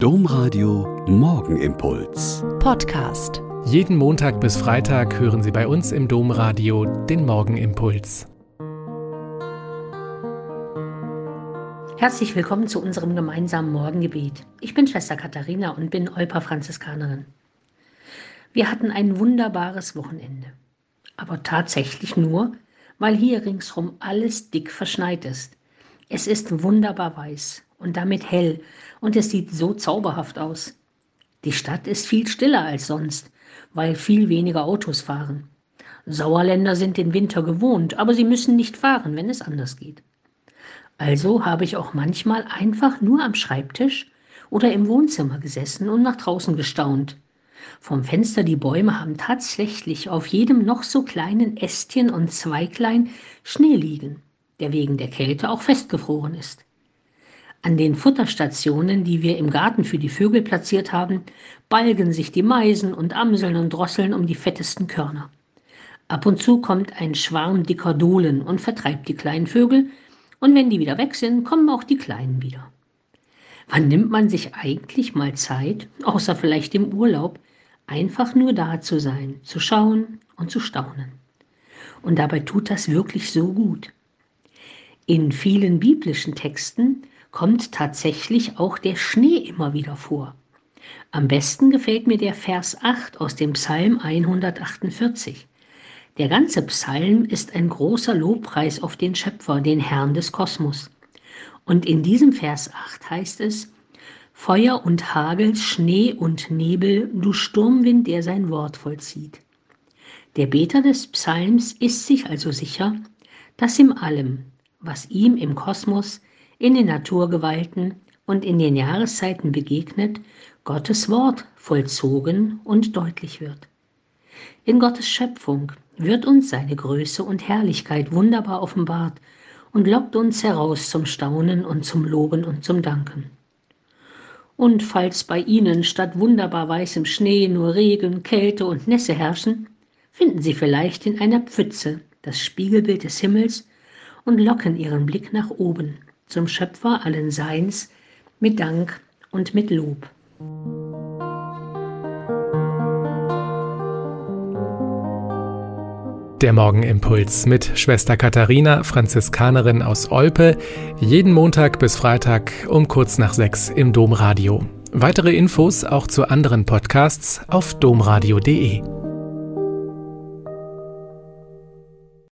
Domradio Morgenimpuls. Podcast. Jeden Montag bis Freitag hören Sie bei uns im Domradio den Morgenimpuls. Herzlich willkommen zu unserem gemeinsamen Morgengebet. Ich bin Schwester Katharina und bin Olpa Franziskanerin. Wir hatten ein wunderbares Wochenende. Aber tatsächlich nur, weil hier ringsrum alles dick verschneit ist. Es ist wunderbar weiß und damit hell und es sieht so zauberhaft aus. Die Stadt ist viel stiller als sonst, weil viel weniger Autos fahren. Sauerländer sind den Winter gewohnt, aber sie müssen nicht fahren, wenn es anders geht. Also habe ich auch manchmal einfach nur am Schreibtisch oder im Wohnzimmer gesessen und nach draußen gestaunt. Vom Fenster die Bäume haben tatsächlich auf jedem noch so kleinen Ästchen und Zweiglein Schnee liegen, der wegen der Kälte auch festgefroren ist. An den Futterstationen, die wir im Garten für die Vögel platziert haben, balgen sich die Meisen und Amseln und Drosseln um die fettesten Körner. Ab und zu kommt ein Schwarm dicker Dohlen und vertreibt die kleinen Vögel, und wenn die wieder weg sind, kommen auch die Kleinen wieder. Wann nimmt man sich eigentlich mal Zeit, außer vielleicht im Urlaub, einfach nur da zu sein, zu schauen und zu staunen? Und dabei tut das wirklich so gut. In vielen biblischen Texten kommt tatsächlich auch der Schnee immer wieder vor. Am besten gefällt mir der Vers 8 aus dem Psalm 148. Der ganze Psalm ist ein großer Lobpreis auf den Schöpfer, den Herrn des Kosmos. Und in diesem Vers 8 heißt es, Feuer und Hagel, Schnee und Nebel, du Sturmwind, der sein Wort vollzieht. Der Beter des Psalms ist sich also sicher, dass in allem, was ihm im Kosmos in den Naturgewalten und in den Jahreszeiten begegnet, Gottes Wort vollzogen und deutlich wird. In Gottes Schöpfung wird uns seine Größe und Herrlichkeit wunderbar offenbart und lockt uns heraus zum Staunen und zum Loben und zum Danken. Und falls bei Ihnen statt wunderbar weißem Schnee nur Regen, Kälte und Nässe herrschen, finden Sie vielleicht in einer Pfütze das Spiegelbild des Himmels und locken Ihren Blick nach oben zum Schöpfer allen Seins mit Dank und mit Lob. Der Morgenimpuls mit Schwester Katharina, Franziskanerin aus Olpe, jeden Montag bis Freitag um kurz nach sechs im Domradio. Weitere Infos auch zu anderen Podcasts auf domradio.de.